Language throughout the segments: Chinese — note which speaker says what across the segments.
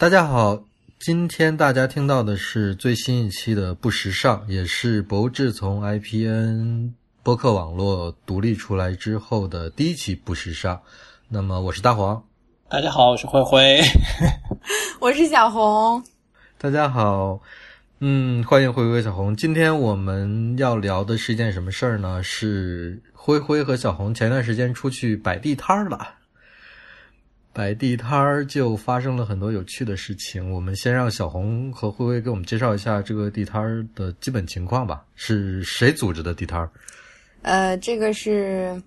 Speaker 1: 大家好，今天大家听到的是最新一期的不时尚，也是博智从 IPN 播客网络独立出来之后的第一期不时尚。那么我是大黄，
Speaker 2: 大家好，我是灰灰，
Speaker 3: 我是小红。
Speaker 1: 大家好，嗯，欢迎灰灰小红。今天我们要聊的是一件什么事儿呢？是灰灰和小红前段时间出去摆地摊儿了。摆地摊儿就发生了很多有趣的事情。我们先让小红和灰灰给我们介绍一下这个地摊儿的基本情况吧。是谁组织的地摊儿？
Speaker 3: 呃，这个是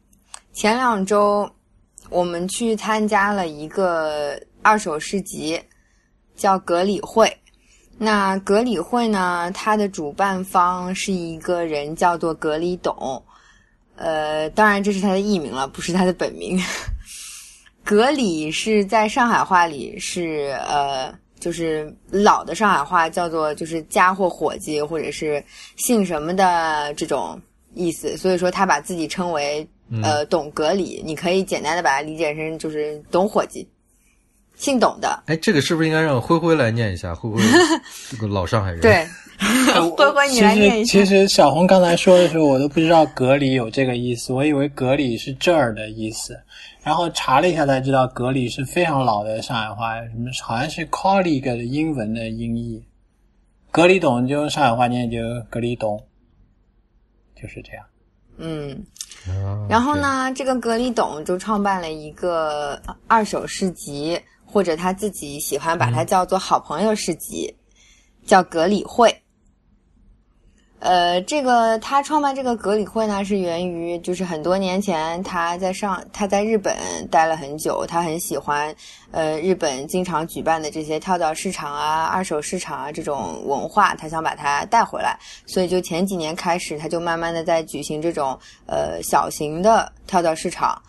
Speaker 3: 前两周我们去参加了一个二手市集，叫格里会。那格里会呢，它的主办方是一个人叫做格里董。呃，当然这是他的艺名了，不是他的本名。格里是在上海话里是呃，就是老的上海话叫做就是家伙伙计或者是姓什么的这种意思，所以说他把自己称为呃董格里，你可以简单的把它理解成就是董伙计，姓董的。
Speaker 1: 哎，这个是不是应该让灰灰来念一下？灰灰这个老上海人。
Speaker 3: 对，灰灰你来念一
Speaker 2: 下。其实其实小红刚才说的时候，我都不知道格里有这个意思，我以为格里是这儿的意思。然后查了一下才知道，格里是非常老的上海话，什么好像是 colleague 的英文的音译。格里董就用上海话念就格里董，就是这样。
Speaker 3: 嗯，然后呢，这个格里董就创办了一个二手市集，或者他自己喜欢把它叫做好朋友市集，叫格里会。呃，这个他创办这个格里会呢，是源于就是很多年前他在上他在日本待了很久，他很喜欢呃日本经常举办的这些跳蚤市场啊、二手市场啊这种文化，他想把它带回来，所以就前几年开始，他就慢慢的在举行这种呃小型的跳蚤市场。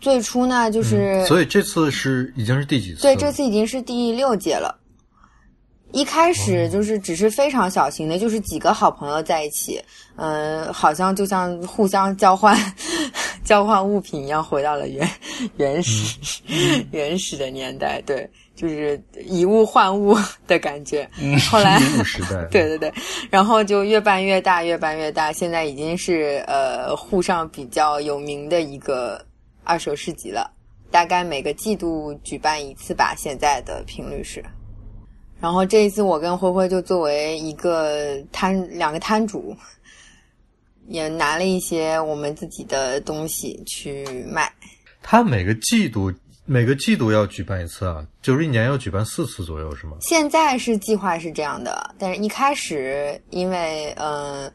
Speaker 3: 最初呢，就是
Speaker 1: 所以这次是已经是第几次？
Speaker 3: 对，这次已经是第六届了。一开始就是只是非常小型的，就是几个好朋友在一起，嗯，好像就像互相交换 交换物品一样，回到了原原始原始的年代，对，就是以物换物的感觉。嗯后来
Speaker 1: 时代，
Speaker 3: 对对对，然后就越办越大，越办越大，现在已经是呃沪上比较有名的一个二手市集了，大概每个季度举办一次吧，现在的频率是。然后这一次，我跟灰灰就作为一个摊两个摊主，也拿了一些我们自己的东西去卖。
Speaker 1: 他每个季度每个季度要举办一次啊，就是一年要举办四次左右，是吗？
Speaker 3: 现在是计划是这样的，但是一开始因为嗯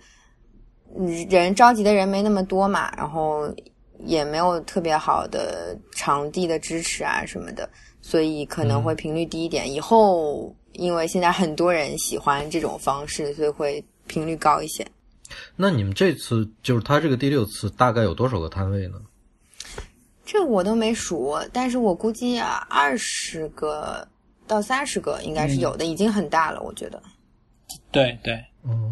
Speaker 3: 人着急的人没那么多嘛，然后也没有特别好的场地的支持啊什么的，所以可能会频率低一点。以后。因为现在很多人喜欢这种方式，所以会频率高一些。
Speaker 1: 那你们这次就是他这个第六次，大概有多少个摊位呢？
Speaker 3: 这我都没数，但是我估计啊，二十个到三十个应该是有的，已经很大了，我觉得。
Speaker 2: 对对，
Speaker 1: 嗯。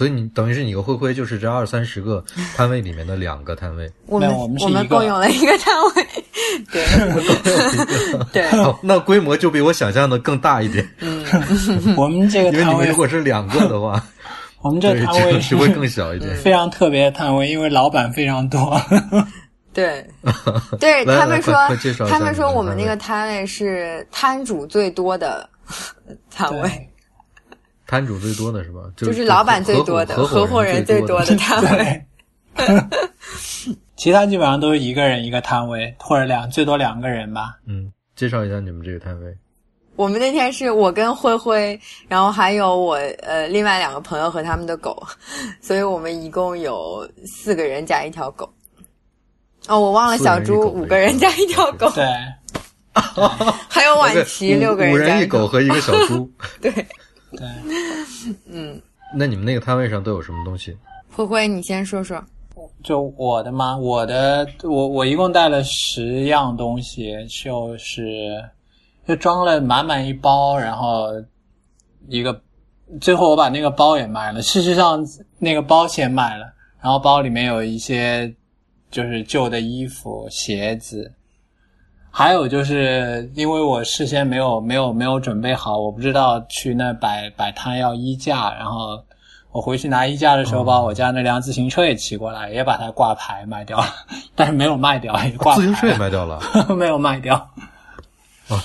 Speaker 1: 所以你等于是你和灰灰就是这二三十个 摊位里面的两个摊位。
Speaker 3: 我们
Speaker 2: 我们
Speaker 3: 我们共有了一个摊位。对，对，
Speaker 1: 那规模就比我想象的更大一点。
Speaker 3: 嗯，
Speaker 2: 我们这个摊位
Speaker 1: 如果是两个的话，
Speaker 2: 我们这摊位
Speaker 1: 是会更小一点。
Speaker 2: 非常特别的摊位，因为老板非常多。
Speaker 3: 对，对他们说，他们说我们那个摊位是摊主最多的摊位。
Speaker 1: 摊主最多的是吧？
Speaker 3: 就是老板最多的，合
Speaker 1: 伙
Speaker 3: 人最多的摊位。
Speaker 2: 其他基本上都是一个人一个摊位，或者两最多两个人吧。
Speaker 1: 嗯，介绍一下你们这个摊位。
Speaker 3: 我们那天是我跟灰灰，然后还有我呃另外两个朋友和他们的狗，所以我们一共有四个人加一条狗。哦，我忘了小猪五个人加一条狗。
Speaker 2: 对，
Speaker 3: 还有婉琪六个人，
Speaker 1: 五人一狗和一个小猪。
Speaker 3: 对
Speaker 2: 对，
Speaker 3: 嗯。
Speaker 1: 那你们那个摊位上都有什么东西？
Speaker 3: 灰灰，你先说说。
Speaker 2: 就我的吗？我的，我我一共带了十样东西，就是就装了满满一包，然后一个，最后我把那个包也卖了。事实上，那个包先卖了，然后包里面有一些就是旧的衣服、鞋子，还有就是因为我事先没有没有没有准备好，我不知道去那摆摆摊要衣架，然后我回去拿衣架的时候，把我家那辆自行车也骑过来，也把它挂牌卖掉了，但是没有卖掉，也挂牌
Speaker 1: 自行车也卖掉了。
Speaker 2: 没有卖掉。
Speaker 1: 啊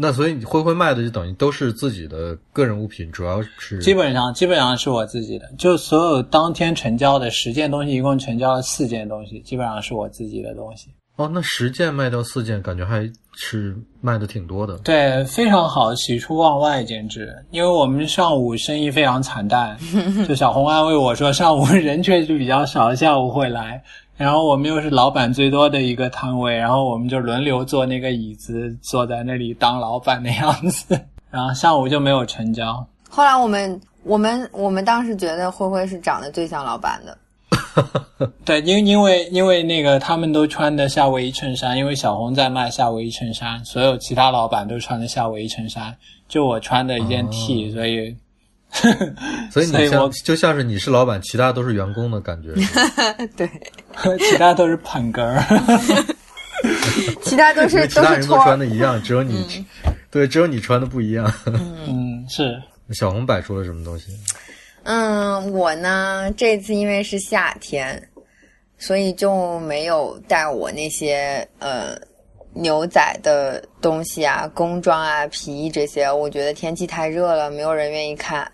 Speaker 1: 那所以你灰灰卖的就等于都是自己的个人物品，主要是
Speaker 2: 基本上基本上是我自己的，就所有当天成交的十件东西，一共成交了四件东西，基本上是我自己的东西。
Speaker 1: 哦，那十件卖掉四件，感觉还是卖的挺多的。
Speaker 2: 对，非常好，喜出望外，简直！因为我们上午生意非常惨淡，就小红安慰我说，上午 人确实比较少，下午会来。然后我们又是老板最多的一个摊位，然后我们就轮流坐那个椅子，坐在那里当老板的样子。然后上午就没有成交。
Speaker 3: 后来我们我们我们当时觉得灰灰是长得最像老板的。
Speaker 2: 对，因因为因为那个他们都穿的夏威夷衬衫，因为小红在卖夏威夷衬衫，所有其他老板都穿的夏威夷衬衫，就我穿的一件 T，、所以
Speaker 1: 所以你像
Speaker 2: 所以我
Speaker 1: 就像是你是老板，其他都是员工的感觉。
Speaker 3: 对，
Speaker 2: 其他都是捧哏儿。
Speaker 3: 其他都是
Speaker 1: 其他人都。穿的一样，只有你，对，只有你穿的不一样。
Speaker 2: 嗯，是
Speaker 1: 小红摆出了什么东西？
Speaker 3: 嗯，我呢这次因为是夏天，所以就没有带我那些呃牛仔的东西啊、工装啊、皮衣这些。我觉得天气太热了，没有人愿意看。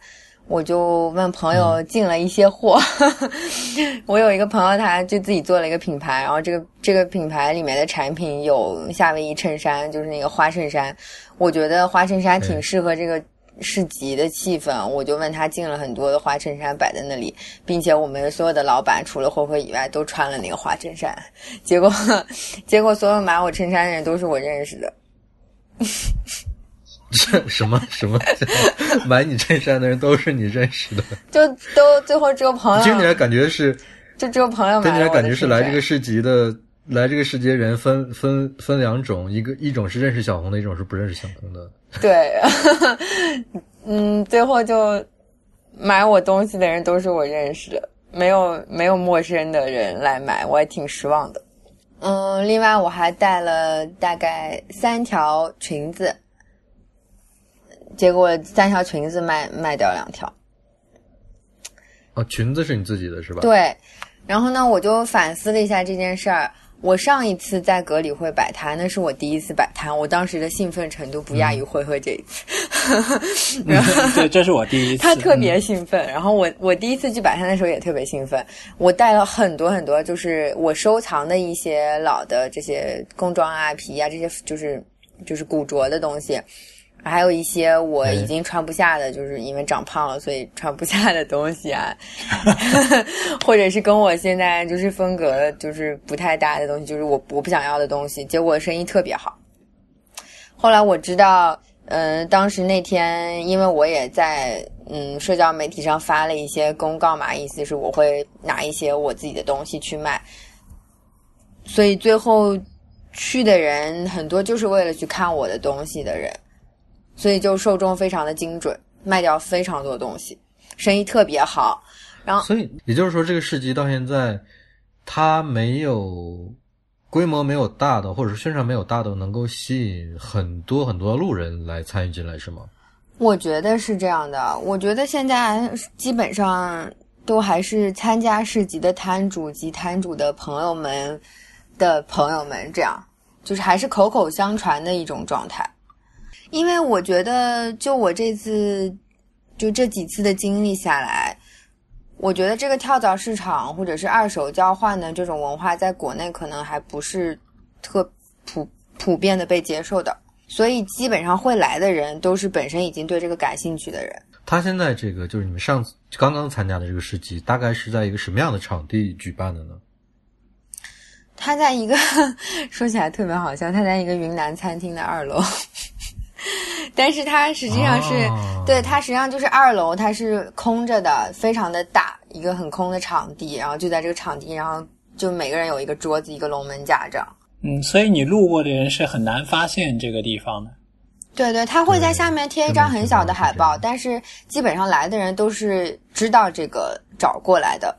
Speaker 3: 我就问朋友进了一些货，我有一个朋友，他就自己做了一个品牌，然后这个这个品牌里面的产品有夏威夷衬衫，就是那个花衬衫，我觉得花衬衫挺适合这个市集的气氛，我就问他进了很多的花衬衫摆在那里，并且我们所有的老板除了慧慧以外都穿了那个花衬衫，结果 结果所有买我衬衫的人都是我认识的，
Speaker 1: 这什么什么买你衬衫的人都是你认识的？
Speaker 3: 就都最后只有朋友
Speaker 1: 听起来，感觉是，
Speaker 3: 就只有朋友
Speaker 1: 听起来感觉是来这个市集的。来这个世界的人分分分两种，一个一种是认识小红的，一种是不认识小红的。
Speaker 3: 对，嗯，最后就买我东西的人都是我认识的，没有没有陌生的人来买，我也挺失望的。嗯，另外我还带了大概三条裙子，结果三条裙子卖卖掉两条。
Speaker 1: 哦，裙子是你自己的是吧？
Speaker 3: 对，然后呢，我就反思了一下这件事儿。我上一次在格里会摆摊，那是我第一次摆摊，我当时的兴奋程度不亚于灰灰这一次。
Speaker 2: 对，这是我第一次。
Speaker 3: 他特别兴奋，然后我我第一次去摆摊的时候也特别兴奋，我带了很多很多，就是我收藏的一些老的这些工装啊、皮啊这些，就是就是古着的东西，还有一些我已经穿不下的，就是因为长胖了所以穿不下的东西啊，或者是跟我现在就是风格就是不太搭的东西，就是我我不想要的东西，结果生意特别好。后来我知道，嗯、当时那天因为我也在嗯社交媒体上发了一些公告嘛，意思是我会拿一些我自己的东西去卖，所以最后去的人很多就是为了去看我的东西的人，所以就受众非常的精准，卖掉非常多东西，生意特别好。然后
Speaker 1: 所以也就是说，这个市集到现在，它没有规模没有大的，或者是宣传没有大的，能够吸引很多很多路人来参与进来，是吗？
Speaker 3: 我觉得是这样的，我觉得现在基本上都还是参加市集的摊主及摊主的朋友们的朋友们，这样就是还是口口相传的一种状态。因为我觉得，就我这次就这几次的经历下来，我觉得这个跳蚤市场或者是二手交换的这种文化，在国内可能还不是特普普遍的被接受的。所以基本上会来的人都是本身已经对这个感兴趣的人。
Speaker 1: 他现在这个就是你们上次刚刚参加的这个市集，大概是在一个什么样的场地举办的呢？
Speaker 3: 他在一个 说起来特别好笑，他在一个云南餐厅的二楼，但是它实际上是、
Speaker 1: 哦
Speaker 3: 对它实际上就是二楼，它是空着的，非常的大，一个很空的场地，然后就在这个场地，然后就每个人有一个桌子，一个龙门架这样。
Speaker 2: 嗯，所以你路过的人是很难发现这个地方的。
Speaker 3: 对对，他会在下面贴一张很小的海报，但是基本上来的人都是知道这个找过来的。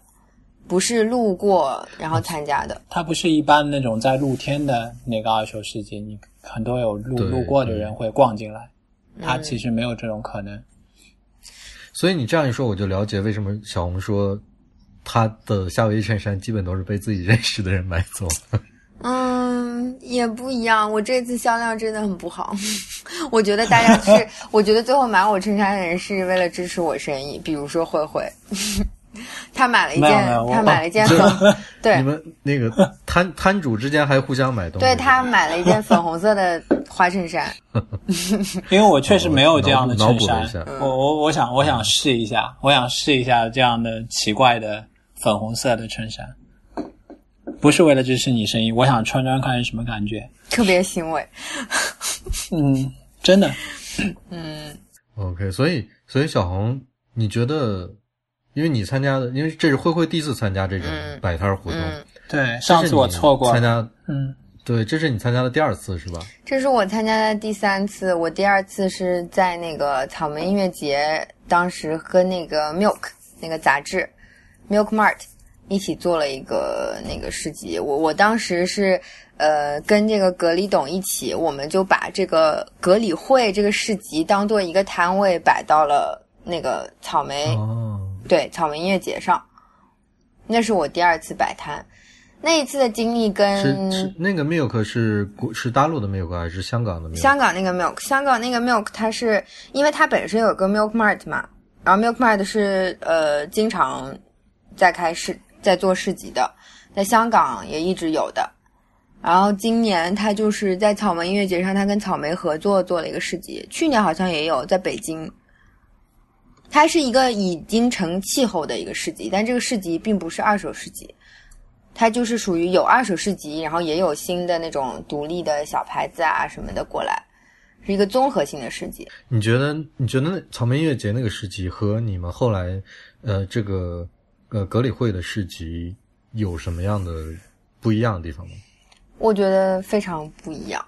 Speaker 3: 不是路过然后参加的。
Speaker 2: 它不是一般那种在露天的那个二手市集，你很多有路路过的人会逛进来，它
Speaker 3: 嗯
Speaker 2: 其实没有这种可能。
Speaker 1: 所以你这样一说，我就了解为什么小红说他的夏威夷衬衫基本都是被自己认识的人买走。
Speaker 3: 嗯，也不一样。我这次销量真的很不好。我觉得大家是，我觉得最后买我衬衫的人是为了支持我生意，比如说慧慧，他买了一件他买了一件
Speaker 1: 这
Speaker 3: 粉，对。
Speaker 1: 你们那个 摊摊主之间还互相买东西？
Speaker 3: 对，他买了一件粉红色的花衬衫。
Speaker 2: 因为我确实没有这样的衬衫。我我我想我想试一下，我想试一下这样的奇怪的粉红色的衬衫，不是为了支持你生意，我想穿穿看是什么感觉。
Speaker 3: 特别欣慰，
Speaker 2: 嗯，真的，
Speaker 3: 嗯。
Speaker 1: OK，所以所以小红，你觉得，因为你参加的，因为这是慧慧第一次参加这种
Speaker 3: 嗯。
Speaker 1: 摆摊活动，
Speaker 3: 嗯，
Speaker 2: 对，上次我错过了，
Speaker 1: 参加，
Speaker 2: 嗯，
Speaker 1: 对，这是你参加的第二次是吧？
Speaker 3: 这是我参加的第三次，我第二次是在那个草莓音乐节，当时跟那个 Milk 那个杂志 Milk Mart 一起做了一个那个市集。我我当时是呃跟这个格里董一起，我们就把这个格里会这个市集当做一个摊位摆到了那个草莓、
Speaker 1: 哦，
Speaker 3: 对草莓音乐节上。那是我第二次摆摊，那一次的经历跟
Speaker 1: 是是那个 Milk 是是大陆的 Milk 还是香港的 Milk？
Speaker 3: 香港那个 Milk，香港那个 Milk，它是因为它本身有个 Milk Mart 嘛，然后 Milk Mart 是呃经常在开市在做市集的，在香港也一直有的。然后今年它就是在草莓音乐节上，它跟草莓合作做了一个市集，去年好像也有在北京。它是一个已经成气候的一个市集，但这个市集并不是二手市集，它就是属于有二手市集，然后也有新的那种独立的小牌子啊什么的过来，是一个综合性的市集。
Speaker 1: 你觉得你觉得那草莓音乐节那个市集和你们后来呃这个呃格里会的市集有什么样的不一样的地方吗？
Speaker 3: 我觉得非常不一样，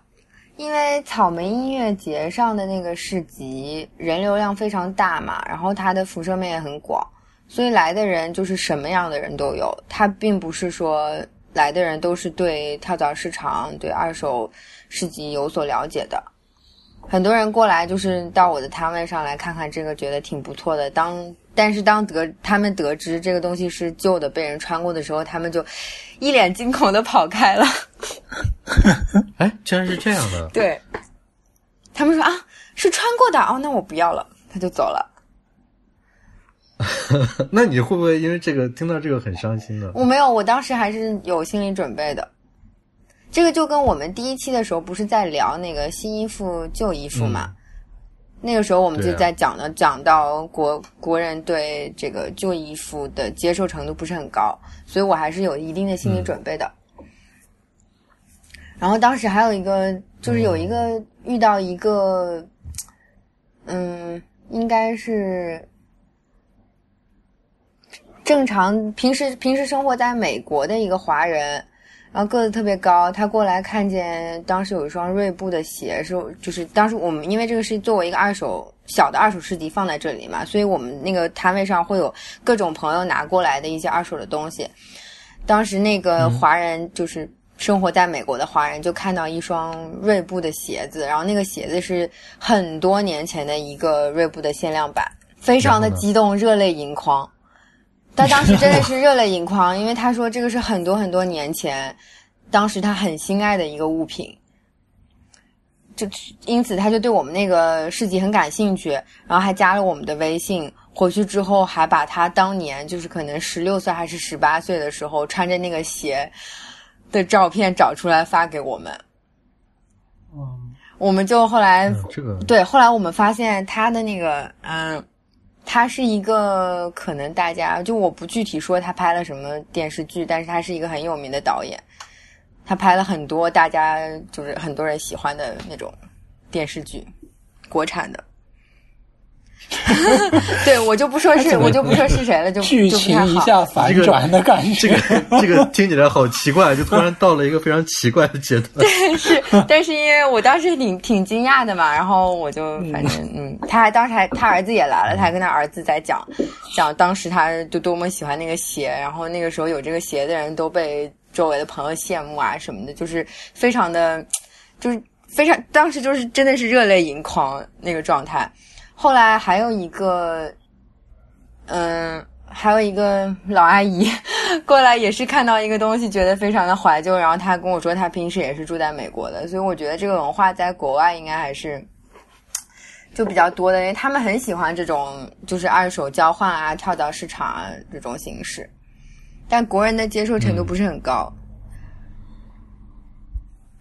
Speaker 3: 因为草莓音乐节上的那个市集人流量非常大嘛，然后它的辐射面也很广，所以来的人就是什么样的人都有。它并不是说来的人都是对跳蚤市场、对二手市集有所了解的。很多人过来就是到我的摊位上来看看这个，觉得挺不错的。当但是当得他们得知这个东西是旧的、被人穿过的时候，他们就一脸惊恐的跑开了。
Speaker 1: 哎，竟然是这样的，
Speaker 3: 对，他们说啊，是穿过的哦，那我不要了，他就走了。
Speaker 1: 那你会不会因为这个听到这个很伤心呢？
Speaker 3: 我没有，我当时还是有心理准备的。这个就跟我们第一期的时候不是在聊那个新衣服、旧衣服嘛？那个时候我们就在讲了，讲到国国人对这个旧衣服的接受程度不是很高，所以我还是有一定的心理准备的。然后当时还有一个，就是有一个遇到一个，嗯，应该是正常平时平时生活在美国的一个华人，然后个子特别高，他过来看见当时有一双锐步的鞋，是就是当时我们因为这个是作为一个二手小的二手市集放在这里嘛，所以我们那个摊位上会有各种朋友拿过来的一些二手的东西。当时那个华人就是生活在美国的华人，就看到一双锐步的鞋子，然后那个鞋子是很多年前的一个锐步的限量版，非常的激动，热泪盈眶。他当时真的 是热泪盈眶，因为他说这个是很多很多年前，当时他很心爱的一个物品，就因此他就对我们那个市集很感兴趣，然后还加了我们的微信。回去之后还把他当年就是可能十六岁还是十八岁的时候穿着那个鞋的照片找出来发给我们。
Speaker 2: 嗯，
Speaker 3: 我们就后来
Speaker 1: 嗯，这个
Speaker 3: 对，后来我们发现他的那个，嗯，他是一个可能大家就我不具体说他拍了什么电视剧，但是他是一个很有名的导演，他拍了很多大家就是很多人喜欢的那种电视剧，国产的。对我就不说是，我就不说是谁了，就
Speaker 2: 剧。情一下反转的感觉。
Speaker 1: 这个这个听起来好奇怪，就突然到了一个非常奇怪的阶段。
Speaker 3: 但是，但是因为我当时挺挺惊讶的嘛，然后我就反正嗯，他还当时还他儿子也来了，他还跟他儿子在讲讲当时他就多么喜欢那个鞋，然后那个时候有这个鞋的人都被周围的朋友羡慕啊什么的，就是非常的，就是非常当时就是真的是热泪盈眶那个状态。后来还有一个，嗯。还有一个老阿姨过来，也是看到一个东西，觉得非常的怀旧。然后她跟我说，她平时也是住在美国的，所以我觉得这个文化在国外应该还是就比较多的，因为他们很喜欢这种就是二手交换啊、跳蚤市场啊这种形式。但国人的接受程度不是很高。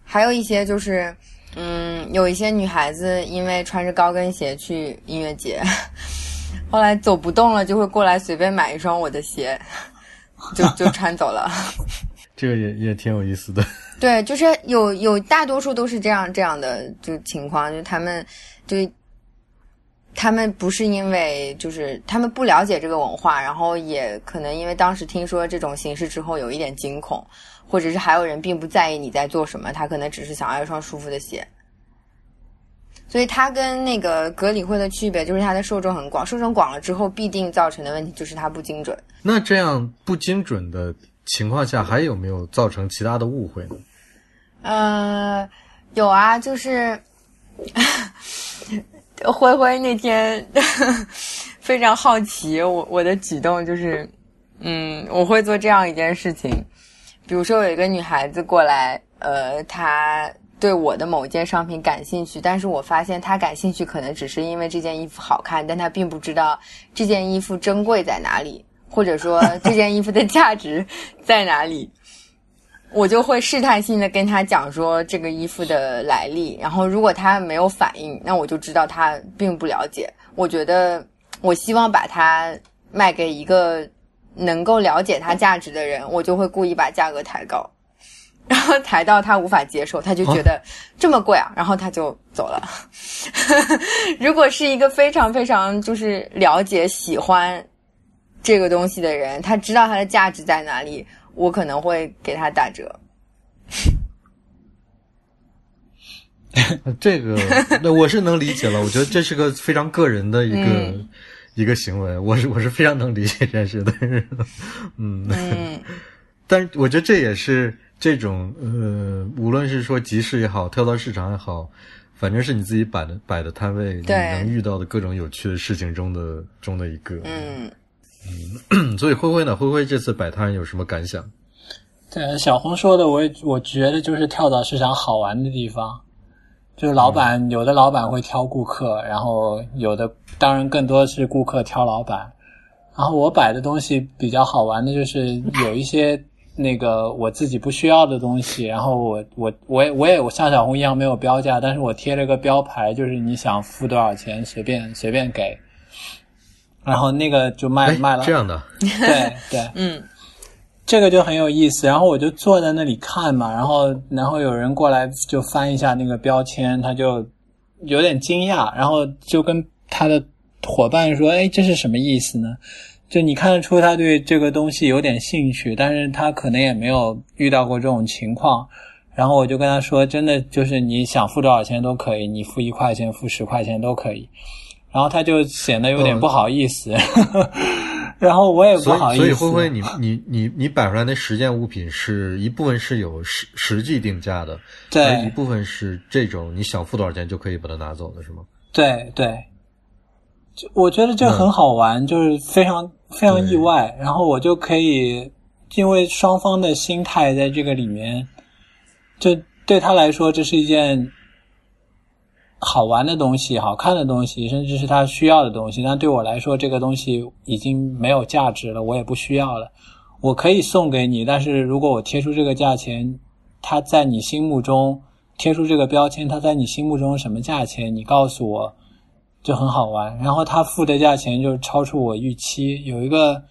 Speaker 3: 还有一些就是，嗯，有一些女孩子因为穿着高跟鞋去音乐节。后来走不动了，就会过来随便买一双我的鞋，就就穿走了。
Speaker 1: 这个也也挺有意思的。
Speaker 3: 对，就是有有大多数都是这样这样的就情况，就他们就他们不是因为就是他们不了解这个文化，然后也可能因为当时听说这种形式之后有一点惊恐，或者是还有人并不在意你在做什么，他可能只是想要一双舒服的鞋。所以它跟那个格里会的区别就是它的受众很广，受众广了之后必定造成的问题就是它不精准。
Speaker 1: 那这样不精准的情况下，还有没有造成其他的误会呢？
Speaker 3: 呃，有啊，就是灰灰那天非常好奇我我的举动，就是嗯，我会做这样一件事情，比如说有一个女孩子过来，呃，她。对我的某件商品感兴趣，但是我发现她感兴趣可能只是因为这件衣服好看，但她并不知道这件衣服珍贵在哪里，或者说这件衣服的价值在哪里。我就会试探性的跟他讲说这个衣服的来历，然后如果他没有反应，那我就知道他并不了解。我觉得我希望把它卖给一个能够了解它价值的人，我就会故意把价格抬高。然 后抬到他无法接受，他就觉得这么贵啊，然后他就走了。如果是一个非常非常就是了解喜欢这个东西的人，他知道它的价值在哪里，我可能会给他打折。
Speaker 1: 这个那我是能理解了，我觉得这是个非常个人的一个一个行为，我是我是非常能理解这件事的。嗯，但是我觉得这也是。这种呃，无论是说集市也好，跳蚤市场也好，反正是你自己摆的摆的摊位，你能遇到的各种有趣的事情中的中的一个。
Speaker 3: 嗯
Speaker 1: 嗯，所以灰灰呢？灰灰这次摆摊有什么感想？
Speaker 2: 对小红说的，我也我觉得就是跳蚤市场好玩的地方，就是老板有的老板会挑顾客，然后有的当然更多是顾客挑老板。然后我摆的东西比较好玩的就是有一些。那个我自己不需要的东西，然后我我我也我也我像小红一样没有标价，但是我贴了个标牌，就是你想付多少钱随便随便给，然后那个就卖卖了
Speaker 1: 这样的，
Speaker 2: 对对，
Speaker 3: 嗯，
Speaker 2: 这个就很有意思。然后我就坐在那里看嘛，然后然后有人过来就翻一下那个标签，他就有点惊讶，然后就跟他的伙伴说：“哎，这是什么意思呢？”就你看得出他对这个东西有点兴趣，但是他可能也没有遇到过这种情况。然后我就跟他说：“真的就是你想付多少钱都可以，你付一块钱、付十块钱都可以。”然后他就显得有点不好意思。然后我也不好意思。
Speaker 1: 所以灰灰，你你你你摆出来那十件物品是一部分是有实实际定价的，
Speaker 2: 对，
Speaker 1: 一部分是这种你想付多少钱就可以把它拿走的是吗？
Speaker 2: 对对。就我觉得这很好玩，就是非常非常意外。然后我就可以，因为双方的心态在这个里面，就对他来说，这是一件好玩的东西、好看的东西，甚至是他需要的东西。但对我来说，这个东西已经没有价值了，我也不需要了。我可以送给你，但是如果我贴出这个价钱，他在你心目中贴出这个标签，他在你心目中什么价钱？你告诉我。就很好玩，然后他付的价钱就超出我预期。有一个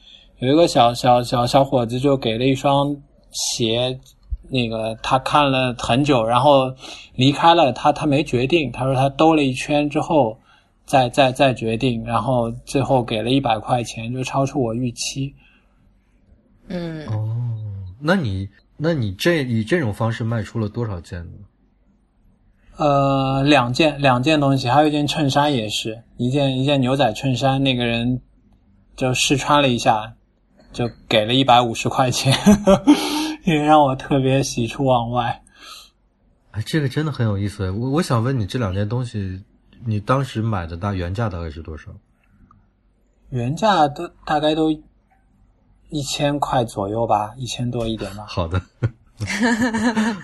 Speaker 2: 有一个小小小小伙子就给了一双鞋，那个他看了很久，然后离开了。他他没决定，他说他兜了一圈之后再再再决定，然后最后给了一百块钱，就超出我预期。
Speaker 3: 嗯，
Speaker 1: 哦，那你那你这以这种方式卖出了多少件呢？
Speaker 2: 呃，两件两件东西，还有一件衬衫也是一件一件牛仔衬衫，那个人就试穿了一下，就给了一百五十块钱，也让我特别喜出望外。
Speaker 1: 哎，这个真的很有意思。我我想问你，这两件东西，你当时买的大原价大概是多少？
Speaker 2: 原价都大概都一千块左右吧，一千多一点吧。
Speaker 1: 好的，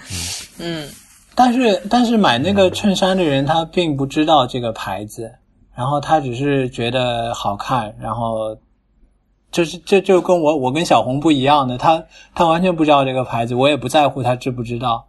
Speaker 3: 嗯，
Speaker 2: 但是但是买那个衬衫的人他并不知道这个牌子，然后他只是觉得好看，然后就是这就跟我我跟小红不一样的，他他完全不知道这个牌子，我也不在乎他知不知道，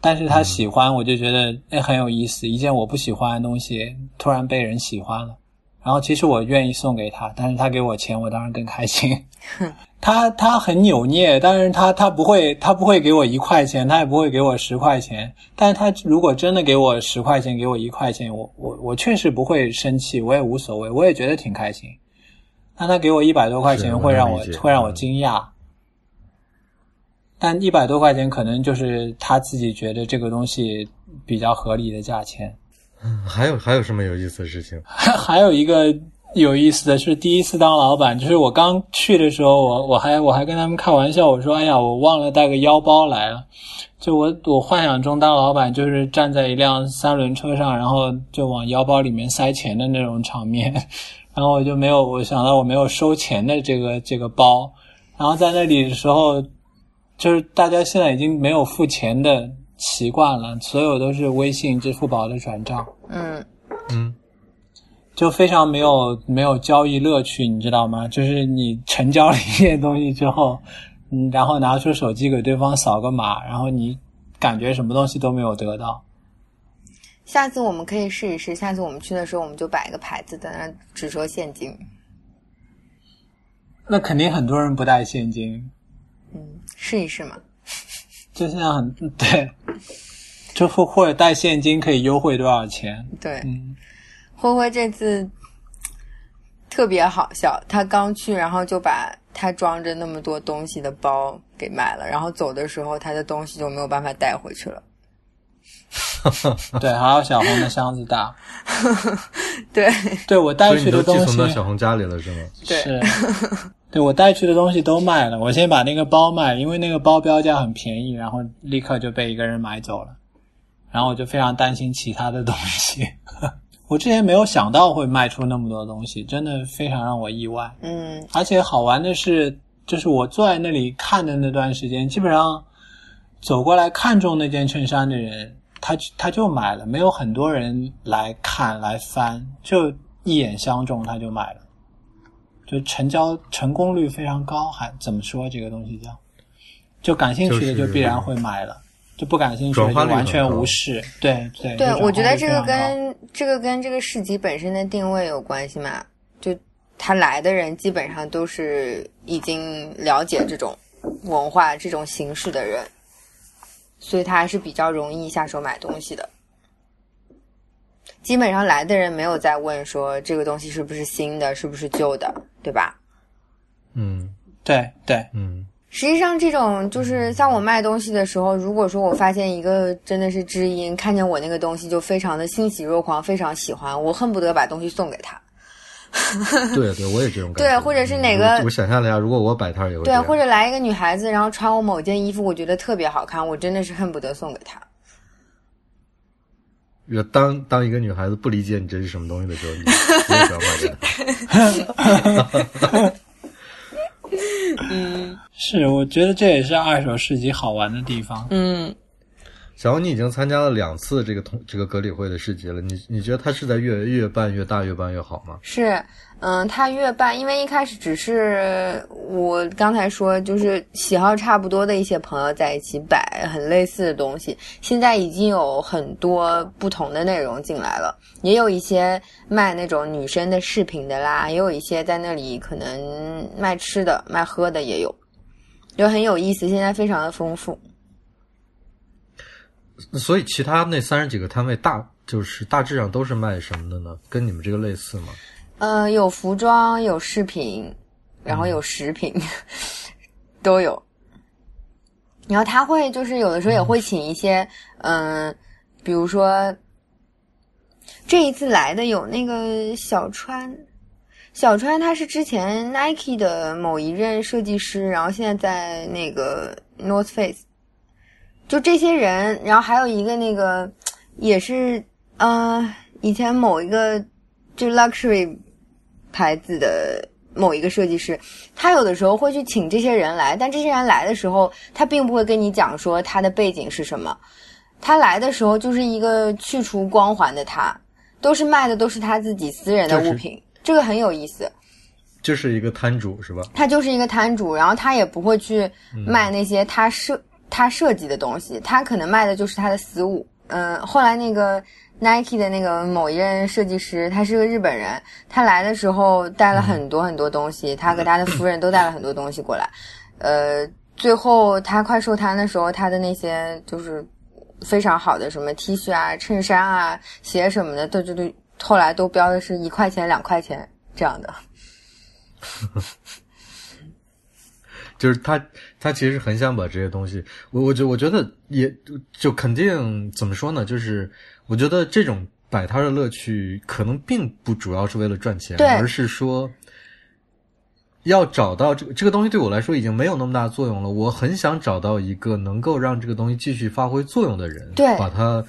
Speaker 2: 但是他喜欢，我就觉得哎很有意思，一件我不喜欢的东西突然被人喜欢了，然后其实我愿意送给他，但是他给我钱，我当然更开心。他他很扭捏，但是他他不会他不会给我一块钱，他也不会给我十块钱。但是他如果真的给我十块钱，给我一块钱，我我我确实不会生气，我也无所谓，我也觉得挺开心。但他给我一百多块钱，会让我会让我
Speaker 1: 嗯
Speaker 2: 惊讶。但一百多块钱可能就是他自己觉得这个东西比较合理的价钱。
Speaker 1: 嗯 还有还有什么有意思的事情？
Speaker 2: 还 还有一个有意思的是，第一次当老板，就是我刚去的时候，我我还我还跟他们开玩笑，我说：“哎呀，我忘了带个腰包来了。”就我我幻想中当老板就是站在一辆三轮车上，然后就往腰包里面塞钱的那种场面，然后我就没有我想到我没有收钱的这个这个包，然后在那里的时候，就是大家现在已经没有付钱的习惯了，所有都是微信、支付宝的转账。
Speaker 3: 嗯，
Speaker 1: 嗯，
Speaker 2: 就非常没有没有交易乐趣，你知道吗？就是你成交了一件东西之后，嗯，然后拿出手机给对方扫个码，然后你感觉什么东西都没有得到。
Speaker 3: 下次我们可以试一试。下次我们去的时候，我们就摆一个牌子，在那只收现金。
Speaker 2: 那肯定很多人不带现金，
Speaker 3: 嗯，试一试嘛。
Speaker 2: 就现在很对，就或或者带现金可以优惠多少钱？
Speaker 3: 对，
Speaker 2: 嗯，
Speaker 3: 灰灰这次特别好笑，他刚去，然后就把他装着那么多东西的包给卖了，然后走的时候，他的东西就没有办法带回去了。
Speaker 2: 对，还有小红的箱子大，
Speaker 3: 对，
Speaker 2: 对我带去的东西
Speaker 1: 寄送到小红家里了是吗？
Speaker 3: 对
Speaker 2: 是，对我带去的东西都卖了，我先把那个包卖，因为那个包标价很便宜，然后立刻就被一个人买走了，然后我就非常担心其他的东西。我之前没有想到会卖出那么多东西，真的非常让我意外。
Speaker 3: 嗯
Speaker 2: 而且好玩的是，就是我坐在那里看的那段时间，基本上走过来看中那件衬衫的人，他他就买了，没有很多人来看来翻，就一眼相中他就买了，就成交成功率非常高，还怎么说这个东西叫？就感兴趣的
Speaker 1: 就
Speaker 2: 必然会买了，就不感兴趣的就完全无视。对对
Speaker 3: 对，我觉得这个
Speaker 2: 个
Speaker 3: 跟这个跟这个市集本身的定位有关系嘛。就他来的人基本上都是已经了解这种文化、这种形式的人，所以他还是比较容易下手买东西的。基本上来的人没有在问说这个东西是不是新的，是不是旧的，对吧？
Speaker 1: 嗯
Speaker 2: 对对
Speaker 1: 嗯，
Speaker 3: 实际上，这种就是像我卖东西的时候，如果说我发现一个真的是知音，看见我那个东西就非常的欣喜若狂，非常喜欢，我恨不得把东西送给他。
Speaker 1: 对对，我也这种感觉。
Speaker 3: 对或者是哪个
Speaker 1: 嗯我我想象了一下，如果我摆摊儿也会
Speaker 3: 对，或者来一个女孩子，然后穿我某件衣服，我觉得特别好看，我真的是恨不得送给她。
Speaker 1: 当当一个女孩子不理解你这是什么东西的时候，你你也不要卖给她。
Speaker 2: 是，我觉得这也是二手市集好玩的地方。
Speaker 3: 嗯，
Speaker 1: 小欧，你已经参加了两次这个同这个格里会的市集了，你你觉得它是在越越办越大，越办越好吗？
Speaker 3: 是，嗯，他越办，因为一开始只是我刚才说，就是喜好差不多的一些朋友在一起摆很类似的东西，现在已经有很多不同的内容进来了，也有一些卖那种女生的饰品的啦，也有一些在那里可能卖吃的、卖喝的也有，就很有意思，现在非常的丰富。
Speaker 1: 所以其他那三十几个摊位大就是大致上都是卖什么的呢？跟你们这个类似吗？
Speaker 3: 呃，有服装，有饰品，然后有食品，都有。然后他会就是有的时候也会请一些，嗯、比如说这一次来的有那个小川，小川他是之前 Nike 的某一任设计师，然后现在在那个 North Face，就这些人，然后还有一个那个也是呃以前某一个就 luxury 牌子的某一个设计师，他有的时候会去请这些人来，但这些人来的时候，他并不会跟你讲说他的背景是什么，他来的时候就是一个去除光环的他，都是卖的都是他自己私人的
Speaker 1: 就是
Speaker 3: 物品，这个很有意思。
Speaker 1: 就是一个摊主是吧？
Speaker 3: 他就是一个摊主，然后他也不会去
Speaker 1: 嗯
Speaker 3: 卖那些他设、他设计的东西，他可能卖的就是他的私物。嗯、后来那个 Nike 的那个某一任设计师，他是个日本人，他来的时候带了很多很多东西，他和他的夫人都带了很多东西过来。呃，最后他快收摊的时候，他的那些就是非常好的什么 T 恤啊、衬衫啊、鞋什么的，都就都后来都标的是一块钱、两块钱这样的。
Speaker 1: 就是他，他其实很想把这些东西，我我觉我觉得也就肯定怎么说呢？就是我觉得这种摆摊的乐趣，可能并不主要是为了赚钱，
Speaker 3: 对
Speaker 1: 而是说要找到这个这个东西对我来说已经没有那么大作用了。我很想找到一个能够让这个东西继续发挥作用的人，
Speaker 3: 对
Speaker 1: 把它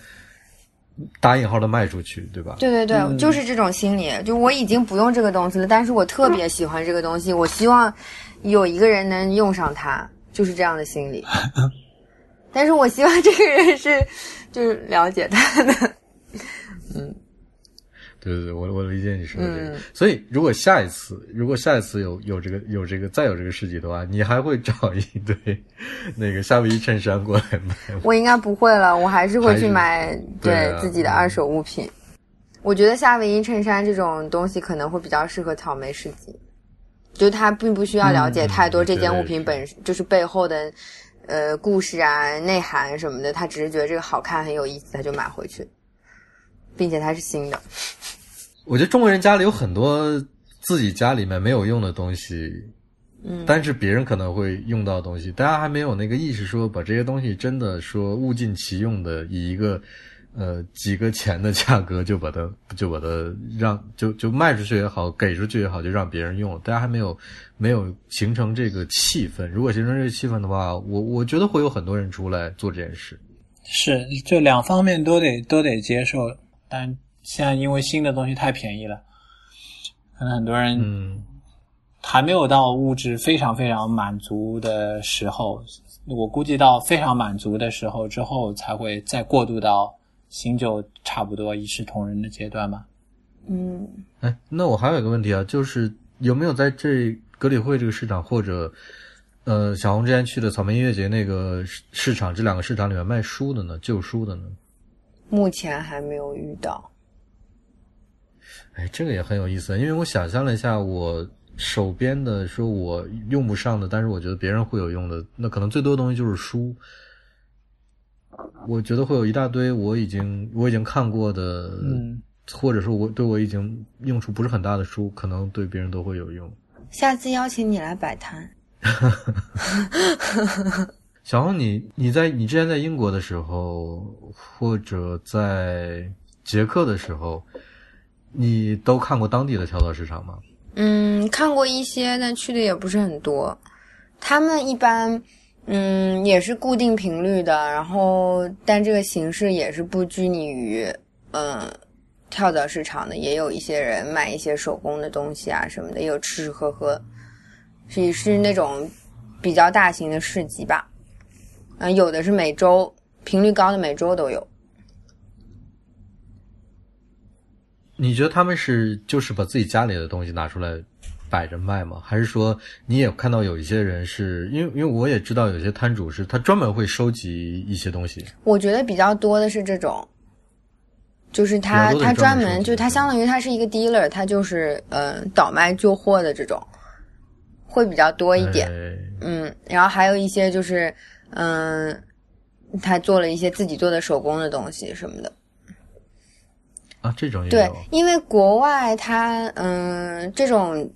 Speaker 1: 打引号的卖出去，对吧？
Speaker 3: 对对对，
Speaker 2: 嗯
Speaker 3: 就是这种心理。就我已经不用这个东西了，但是我特别喜欢这个东西，我希望有一个人能用上它，就是这样的心理。但是我希望这个人是就是了解他的。
Speaker 1: 嗯对对对，我我理解你说的这个。
Speaker 3: 嗯
Speaker 1: 所以，如果下一次，如果下一次有有这个有这个再有这个市集的话，你还会找一堆那个夏威夷衬衫过来卖吗？
Speaker 3: 我应该不会了，我还是会去买
Speaker 1: 对啊
Speaker 3: 自己的二手物品。我觉得夏威夷衬衫这种东西可能会比较适合草莓市集，就他并不需要了解太多
Speaker 1: 嗯
Speaker 3: 这件物品本就是背后的呃故事啊、内涵什么的，他只是觉得这个好看很有意思，他就买回去，并且它是新的。
Speaker 1: 我觉得中国人家里有很多自己家里面没有用的东西，
Speaker 3: 嗯，
Speaker 1: 但是别人可能会用到的东西，大家还没有那个意识说把这些东西真的说物尽其用的以一个呃几个钱的价格就把它 就把它让就就卖出去也好，给出去也好，就让别人用了，大家还没有没有形成这个气氛。如果形成这个气氛的话，我我觉得会有很多人出来做这件事。
Speaker 2: 是，就两方面都得都得接受，但现在因为新的东西太便宜了，可能很多人
Speaker 1: 嗯，
Speaker 2: 还没有到物质非常非常满足的时候，我估计到非常满足的时候之后，才会再过渡到新旧差不多一视同仁的阶段吧。
Speaker 3: 嗯，
Speaker 1: 哎，那我还有一个问题啊，就是有没有在这格里会这个市场，或者呃小红之前去的草莓音乐节那个市市场，这两个市场里面卖书的呢？旧书的呢？
Speaker 3: 目前还没有遇到。
Speaker 1: 哎，这个也很有意思，因为我想象了一下，我手边的说我用不上的，但是我觉得别人会有用的，那可能最多的东西就是书。我觉得会有一大堆我已经我已经看过的，
Speaker 2: 嗯，
Speaker 1: 或者说我对我已经用处不是很大的书，可能对别人都会有用。
Speaker 3: 下次邀请你来摆摊。
Speaker 1: 小红，你你在你之前在英国的时候，或者在捷克的时候，你都看过当地的跳蚤市场吗？
Speaker 3: 嗯，看过一些，但去的也不是很多。他们一般，嗯，也是固定频率的，然后但这个形式也是不拘泥于，嗯，跳蚤市场的，也有一些人卖一些手工的东西啊什么的，也有吃吃喝喝，是是那种比较大型的市集吧。嗯，有的是每周频率高的，每周都有。
Speaker 1: 你觉得他们是就是把自己家里的东西拿出来摆着卖吗？还是说你也看到有一些人是因为因为我也知道有些摊主是他专门会收集一些东西，
Speaker 3: 我觉得比较多的是这种，就是
Speaker 1: 比
Speaker 3: 他他
Speaker 1: 专
Speaker 3: 专门就他相当于他是一个 dealer，他就是呃倒卖旧货的这种，会比较多一点。
Speaker 1: 哎
Speaker 3: 嗯，然后还有一些就是嗯，他做了一些自己做的手工的东西什么的。
Speaker 1: 啊，这种也
Speaker 3: 对。，因为国外它嗯这种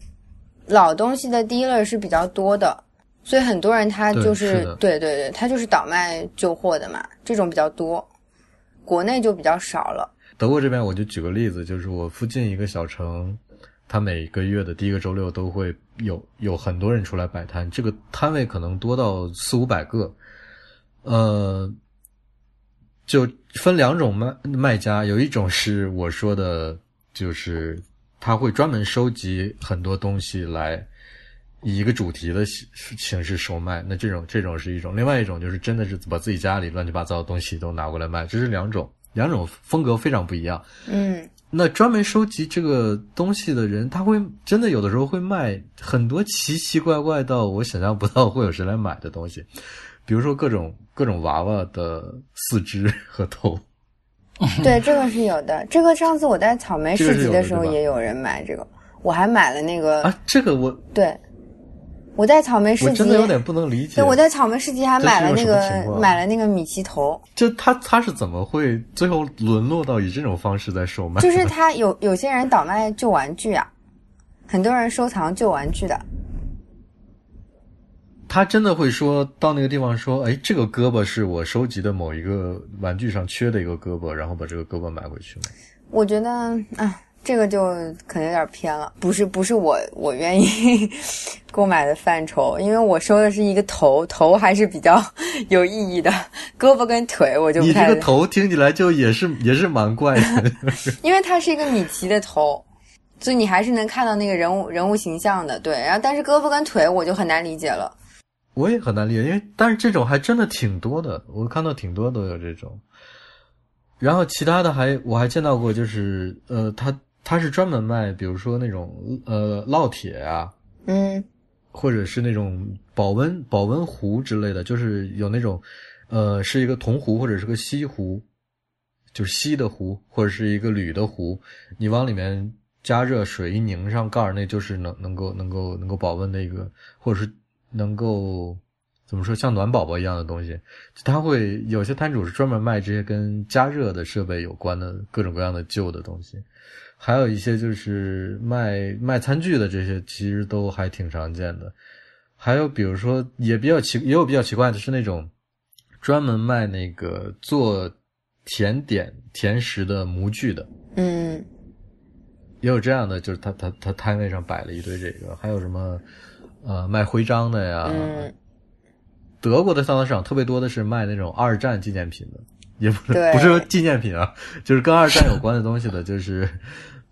Speaker 3: 老东西的 dealer 是比较多的，所以很多人他就是
Speaker 1: 是
Speaker 3: 对对对，他就是倒卖旧货的嘛，这种比较多，国内就比较少了。
Speaker 1: 德国这边，我就举个例子，就是我附近一个小城，它每个月的第一个周六都会有有很多人出来摆摊，这个摊位可能多到四五百个，呃，就分两种卖卖家，有一种是我说的，就是他会专门收集很多东西来以一个主题的形形式售卖，那这种这种是一种；另外一种就是真的是把自己家里乱七八糟的东西都拿过来卖，这是两种，两种风格非常不一样。
Speaker 3: 嗯，
Speaker 1: 那专门收集这个东西的人，他会真的有的时候会卖很多奇奇怪怪到我想象不到会有谁来买的东西，比如说各种各种娃娃的四肢和头。
Speaker 3: 对，这个是有的。这个上次我在草莓市集的时候也有人买这个，我还买了那个。
Speaker 1: 啊，这个我
Speaker 3: 对，我在草莓市集，
Speaker 1: 我真的有点不能理解。
Speaker 3: 对，我在草莓市集还买了那个买了那个米奇头，
Speaker 1: 就他他是怎么会最后沦落到以这种方式在售卖？
Speaker 3: 就是他有有些人倒卖旧玩具啊，很多人收藏旧玩具的。
Speaker 1: 他真的会说到那个地方说，哎，这个胳膊是我收集的某一个玩具上缺的一个胳膊，然后把这个胳膊买回去吗？
Speaker 3: 我觉得啊，这个就可能有点偏了，不是不是我我愿意购买的范畴，因为我收的是一个头，头还是比较有意义的，胳膊跟腿我就不太
Speaker 1: 你这个，头听起来就也是也是蛮怪的。
Speaker 3: 因为它是一个米奇的头。所以你还是能看到那个人物人物形象的，对。然后但是胳膊跟腿我就很难理解了。
Speaker 1: 我也很难理解，因为但是这种还真的挺多的，我看到挺多都有这种。然后其他的还我还见到过，就是呃，他他是专门卖，比如说那种呃烙铁啊，
Speaker 3: 嗯
Speaker 1: 或者是那种保温保温壶之类的，就是有那种呃是一个铜壶或者是个锡壶，就是锡的壶或者是一个铝的壶，你往里面加热水一拧上盖儿，那就是能能够能够能够保温的一个，或者是能够怎么说像暖宝宝一样的东西。他会有些摊主是专门卖这些跟加热的设备有关的各种各样的旧的东西。还有一些就是卖卖餐具的这些，其实都还挺常见的。还有比如说，也比较奇，也有比较奇怪的是那种专门卖那个做甜点、甜食的模具的，
Speaker 3: 嗯
Speaker 1: 也有这样的，就是他他他摊位上摆了一堆这个，还有什么呃卖徽章的呀。
Speaker 3: 嗯，
Speaker 1: 德国的丧葬市场特别多的是卖那种二战纪念品的，也不是不是说纪念品啊，就是跟二战有关的东西的，就是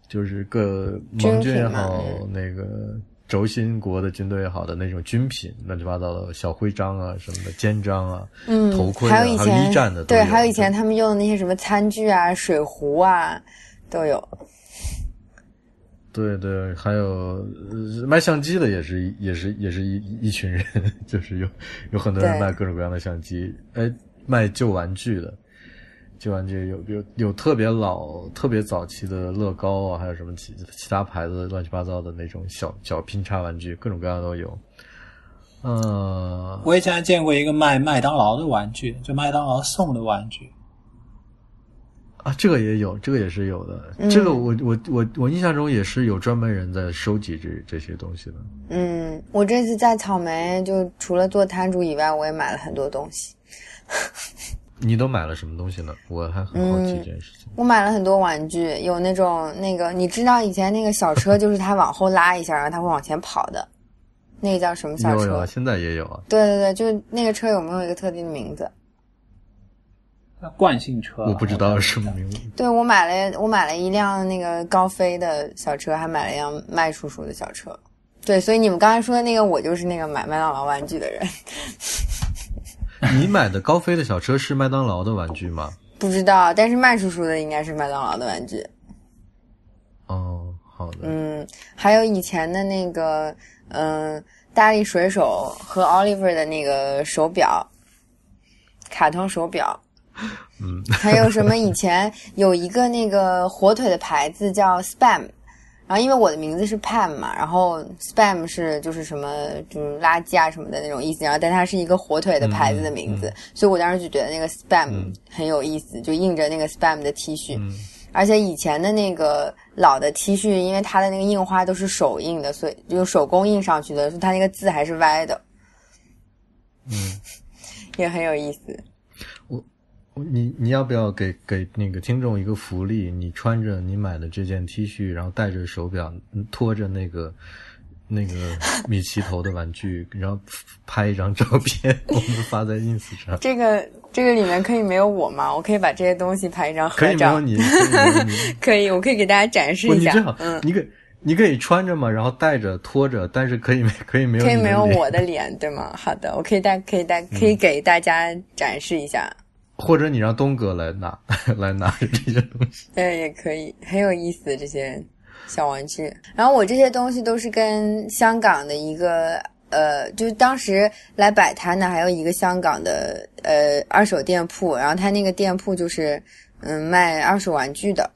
Speaker 1: 就是各盟军也好那个轴心国的军队也好的那种军品，乱七八糟的小徽章啊什么的，肩章啊，
Speaker 3: 嗯，
Speaker 1: 头盔啊，
Speaker 3: 还有以前
Speaker 1: 一战的都
Speaker 3: 对，还有以前他们用的那些什么餐具啊、水壶啊都有。
Speaker 1: 对对，还有呃卖相机的也是一也是也是一一群人，就是有有很多人卖各种各样的相机，哎，卖旧玩具的，旧玩具有有有特别老、特别早期的乐高啊，还有什么其其他牌子乱七八糟的那种小小拼插玩具，各种各样都有。呃，
Speaker 2: 我以前还见过一个卖麦当劳的玩具，就麦当劳送的玩具。
Speaker 1: 啊，这个也有，这个也是有的。
Speaker 3: 嗯
Speaker 1: 这个我我我我印象中也是有专门人在收集这这些东西的。
Speaker 3: 嗯，我这次在草莓，就除了做摊主以外，我也买了很多东西。
Speaker 1: 你都买了什么东西呢？我还很好奇
Speaker 3: 嗯
Speaker 1: 这件事情。
Speaker 3: 我买了很多玩具，有那种那个，你知道以前那个小车，就是它往后拉一下，然后它会往前跑的，那个叫什么小车？
Speaker 1: 有有啊，现在也有啊。
Speaker 3: 对对对，就是那个车有没有一个特定的名字？
Speaker 2: 惯性车，
Speaker 1: 我不知道什么名字。
Speaker 3: 对我买了，我买了一辆那个高飞的小车，还买了一辆麦叔叔的小车。对，所以你们刚才说的那个，我就是那个买麦当劳玩具的人。
Speaker 1: 你买的高飞的小车是麦当劳的玩具吗？
Speaker 3: 不知道，但是麦叔叔的应该是麦当劳的玩具。
Speaker 1: 哦，好的。
Speaker 3: 嗯，还有以前的那个，嗯，大力水手和 Oliver 的那个手表，卡通手表。
Speaker 1: 嗯，
Speaker 3: 还有什么？以前有一个那个火腿的牌子叫 Spam，然后因为我的名字是 Pam 嘛，然后 Spam 是就是什么就是垃圾啊什么的那种意思，然后但它是一个火腿的牌子的名字，所以我当时就觉得那个 Spam 很有意思，就印着那个 Spam 的 T 恤。
Speaker 1: 嗯
Speaker 3: 而且以前的那个老的 T 恤，因为它的那个印花都是手印的，所以就手工印上去的，所以它那个字还是歪的。
Speaker 1: 嗯，
Speaker 3: 也很有意思。
Speaker 1: 你你要不要给给那个听众一个福利？你穿着你买的这件 T 恤，然后戴着手表，拖着那个那个 米奇头的玩具，然后拍一张照片，我们发在 ins 上。
Speaker 3: 这个这个里面可以没有我吗？我可以把这些东西拍一张合
Speaker 1: 可以没
Speaker 3: 照
Speaker 1: 有。你，可以没有你。
Speaker 3: 可以，我可以给大家展示，一下
Speaker 1: 你这样。，
Speaker 3: 嗯，
Speaker 1: 你可你可以穿着嘛，然后戴着拖着，但是可以没可以没有
Speaker 3: 可以没有我的脸，对吗？好的，我可以带可以带可以给大家展示一下。
Speaker 1: 或者你让东哥来拿 来拿这些东西。
Speaker 3: 对，也可以，很有意思这些小玩具。然后我这些东西都是跟香港的一个呃，就是当时来摆摊的，还有一个香港的呃二手店铺，然后他那个店铺就是嗯卖二手玩具的。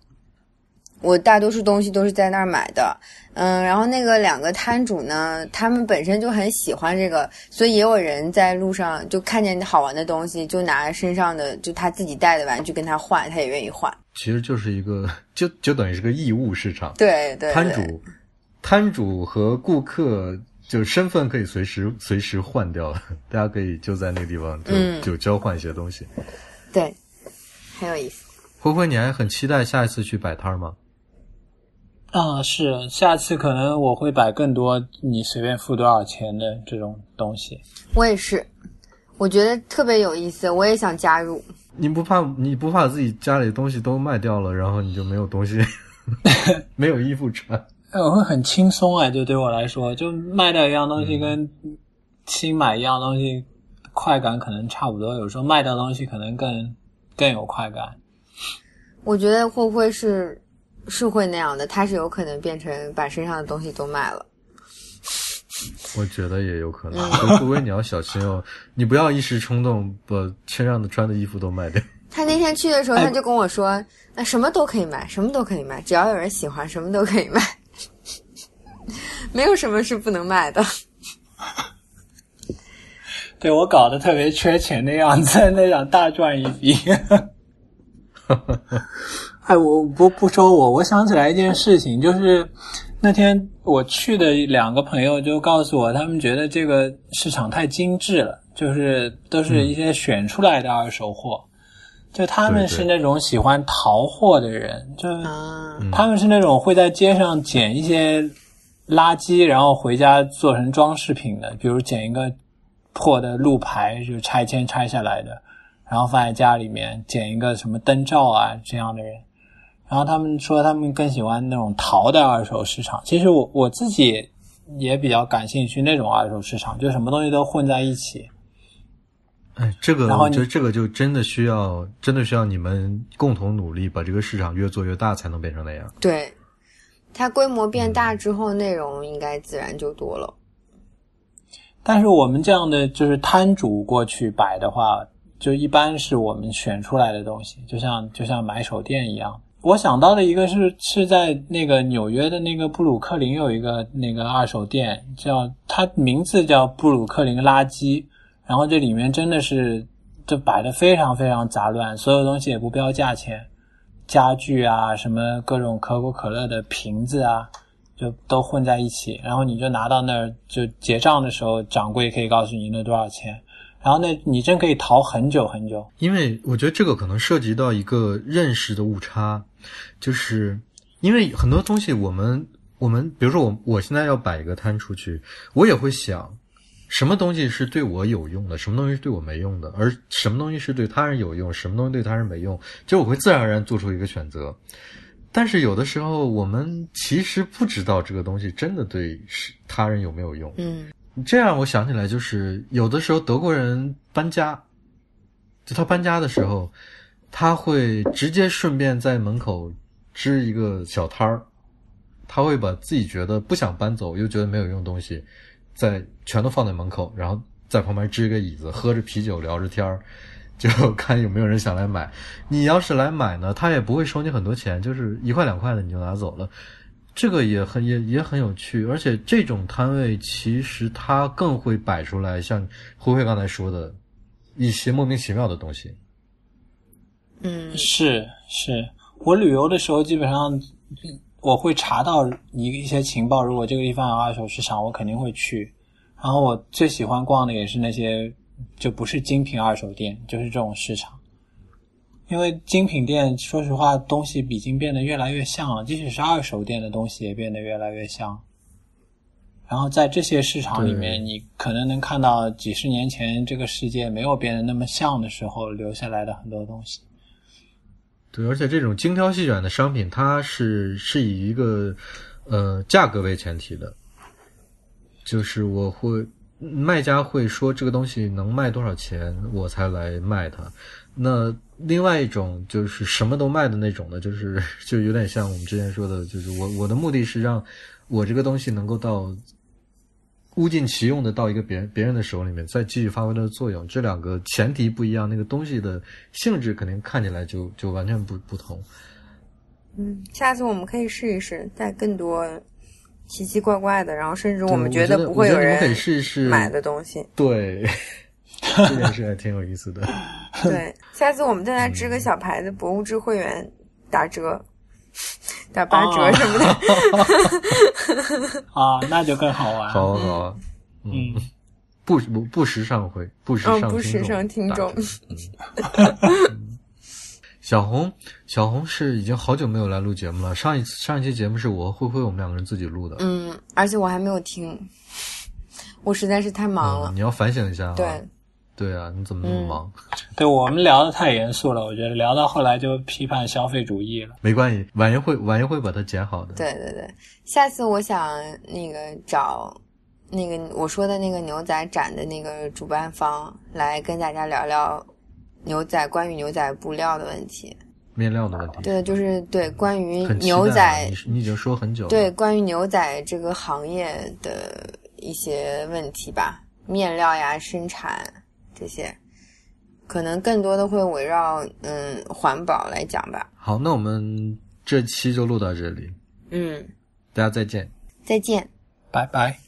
Speaker 3: 我大多数东西都是在那儿买的，嗯，然后那个两个摊主呢，他们本身就很喜欢这个，所以也有人在路上就看见好玩的东西，就拿身上的就他自己带的玩具跟他换，他也愿意换。
Speaker 1: 其实就是一个，就就等于是个义务市场。
Speaker 3: 对对，
Speaker 1: 摊主，摊主和顾客就是身份可以随时随时换掉，大家可以就在那个地方就、
Speaker 3: 嗯
Speaker 1: 就交换一些东西。
Speaker 3: 对，很有意思。
Speaker 1: 灰灰，你还很期待下一次去摆摊儿吗？
Speaker 2: 啊，是，下次可能我会摆更多你随便付多少钱的这种东西。
Speaker 3: 我也是，我觉得特别有意思，我也想加入。
Speaker 1: 你不怕你不怕自己家里的东西都卖掉了，然后你就没有东西，没有衣服穿？
Speaker 2: 哎，我会很轻松哎，就对我来说，就卖掉一样东西跟新买一样东西，快感可能差不多。有时候卖掉东西可能更更有快感。
Speaker 3: 我觉得会不会是是会那样的？他是有可能变成把身上的东西都卖了。
Speaker 1: 我觉得也有可能。所以灰灰，你要小心哦，你不要一时冲动把身上的穿的衣服都卖掉。
Speaker 3: 他那天去的时候，
Speaker 2: 哎
Speaker 3: 他就跟我说：“那什么都可以买，什么都可以买，只要有人喜欢，什么都可以卖，没有什么是不能卖的。
Speaker 2: 对我搞得特别缺钱的样子，那想大赚一笔。哎，我不不说我，我想起来一件事情，就是那天我去的两个朋友就告诉我，他们觉得这个市场太精致了，就是都是一些选出来的二手货，就他们是那种喜欢淘货的人，就他们是那种会在街上捡一些垃圾，然后回家做成装饰品的，比如捡一个破的路牌，就拆迁拆下来的，然后放在家里面；捡一个什么灯罩啊这样的人。然后他们说他们更喜欢那种淘的二手市场。其实我我自己也比较感兴趣那种二手市场，就什么东西都混在一起。
Speaker 1: 哎，这个
Speaker 2: 然后你
Speaker 1: 我觉得这个就真的需要，真的需要你们共同努力，把这个市场越做越大，才能变成那样。
Speaker 3: 对，它规模变大之后，内容应该自然就多了。
Speaker 2: 但是我们这样的就是摊主过去摆的话，就一般是我们选出来的东西，就像就像买手店一样。我想到的一个是是在那个纽约的那个布鲁克林有一个那个二手店，叫它名字叫布鲁克林垃圾，然后这里面真的是就摆的非常非常杂乱，所有东西也不标价钱，家具啊什么各种可口可乐的瓶子啊，就都混在一起，然后你就拿到那儿就结账的时候，掌柜可以告诉你那多少钱，然后那你真可以逃很久很久。
Speaker 1: 因为我觉得这个可能涉及到一个认识的误差，就是因为很多东西我们我们，比如说我我现在要摆一个摊出去，我也会想什么东西是对我有用的，什么东西是对我没用的，而什么东西是对他人有用，什么东西对他人没用，就我会自然而然做出一个选择。但是有的时候我们其实不知道这个东西真的对是他人有没有用，
Speaker 3: 嗯
Speaker 1: 这样我想起来，就是有的时候德国人搬家，就他搬家的时候，他会直接顺便在门口支一个小摊儿，他会把自己觉得不想搬走又觉得没有用的东西，在全都放在门口，然后在旁边支一个椅子，喝着啤酒聊着天儿，就 看有没有人想来买。你要是来买呢，他也不会收你很多钱，就是一块两块的你就拿走了。这个也很也也很有趣，而且这种摊位其实它更会摆出来像灰灰刚才说的一些莫名其妙的东西。
Speaker 3: 嗯
Speaker 2: 是是，我旅游的时候基本上我会查到一一些情报，如果这个地方有二手市场，我肯定会去。然后我最喜欢逛的也是那些就不是精品二手店，就是这种市场。因为精品店，说实话，东西已经变得越来越像了，即使是二手店的东西也变得越来越像。然后在这些市场里面，你可能能看到几十年前这个世界没有变得那么像的时候留下来的很多东西。
Speaker 1: 对，而且这种精挑细选的商品，它是是以一个呃价格为前提的，就是我会卖家会说这个东西能卖多少钱，我才来卖它。那另外一种就是什么都卖的那种的，就是 就有点像我们之前说的，就是我我的目的是让我这个东西能够到物尽其用的到一个别人别人的手里面，再继续发挥它的作用。这两个前提不一样，那个东西的性质肯定看起来就就完全不不同。
Speaker 3: 嗯，下次我们可以试一试，带更多奇奇怪怪的，然后甚至
Speaker 1: 我
Speaker 3: 们觉
Speaker 1: 得
Speaker 3: 不会有
Speaker 1: 我觉得你们可以
Speaker 3: 人
Speaker 1: 试一试
Speaker 3: 买的东西。
Speaker 1: 对，这件事还挺有意思的。
Speaker 3: 对，下次我们再来支个小牌子，博物志会员打折，打八折
Speaker 2: 哦
Speaker 3: 什么的。
Speaker 2: 啊，那就更好玩。
Speaker 1: 好啊好啊，
Speaker 2: 嗯，
Speaker 1: 不不不时尚会，不时
Speaker 3: 嗯，
Speaker 1: 尚
Speaker 3: 不时尚听众
Speaker 1: 小红，小红是已经好久没有来录节目了。上一次上一期节目是我和灰灰我们两个人自己录的。
Speaker 3: 嗯，而且我还没有听，我实在是太忙了。
Speaker 1: 嗯，你要反省一下啊。
Speaker 3: 对，
Speaker 1: 对啊，你怎么那么忙？
Speaker 2: 对我们聊的太严肃了，我觉得聊到后来就批判消费主义了。
Speaker 1: 没关系，晚一会晚一会把它剪好的。
Speaker 3: 对对对，下次我想那个找那个我说的那个牛仔展的那个主办方来跟大家聊聊牛仔关于牛仔布料的问题。
Speaker 1: 面料的问题。
Speaker 3: 对，就是对关于牛仔
Speaker 1: 你你已经说很久了。
Speaker 3: 对，关于牛仔这个行业的一些问题吧，面料呀、生产这些，可能更多的会围绕嗯环保来讲吧。
Speaker 1: 好，那我们这期就录到这里，
Speaker 3: 嗯，
Speaker 1: 大家再见。
Speaker 3: 再见。
Speaker 2: 拜拜。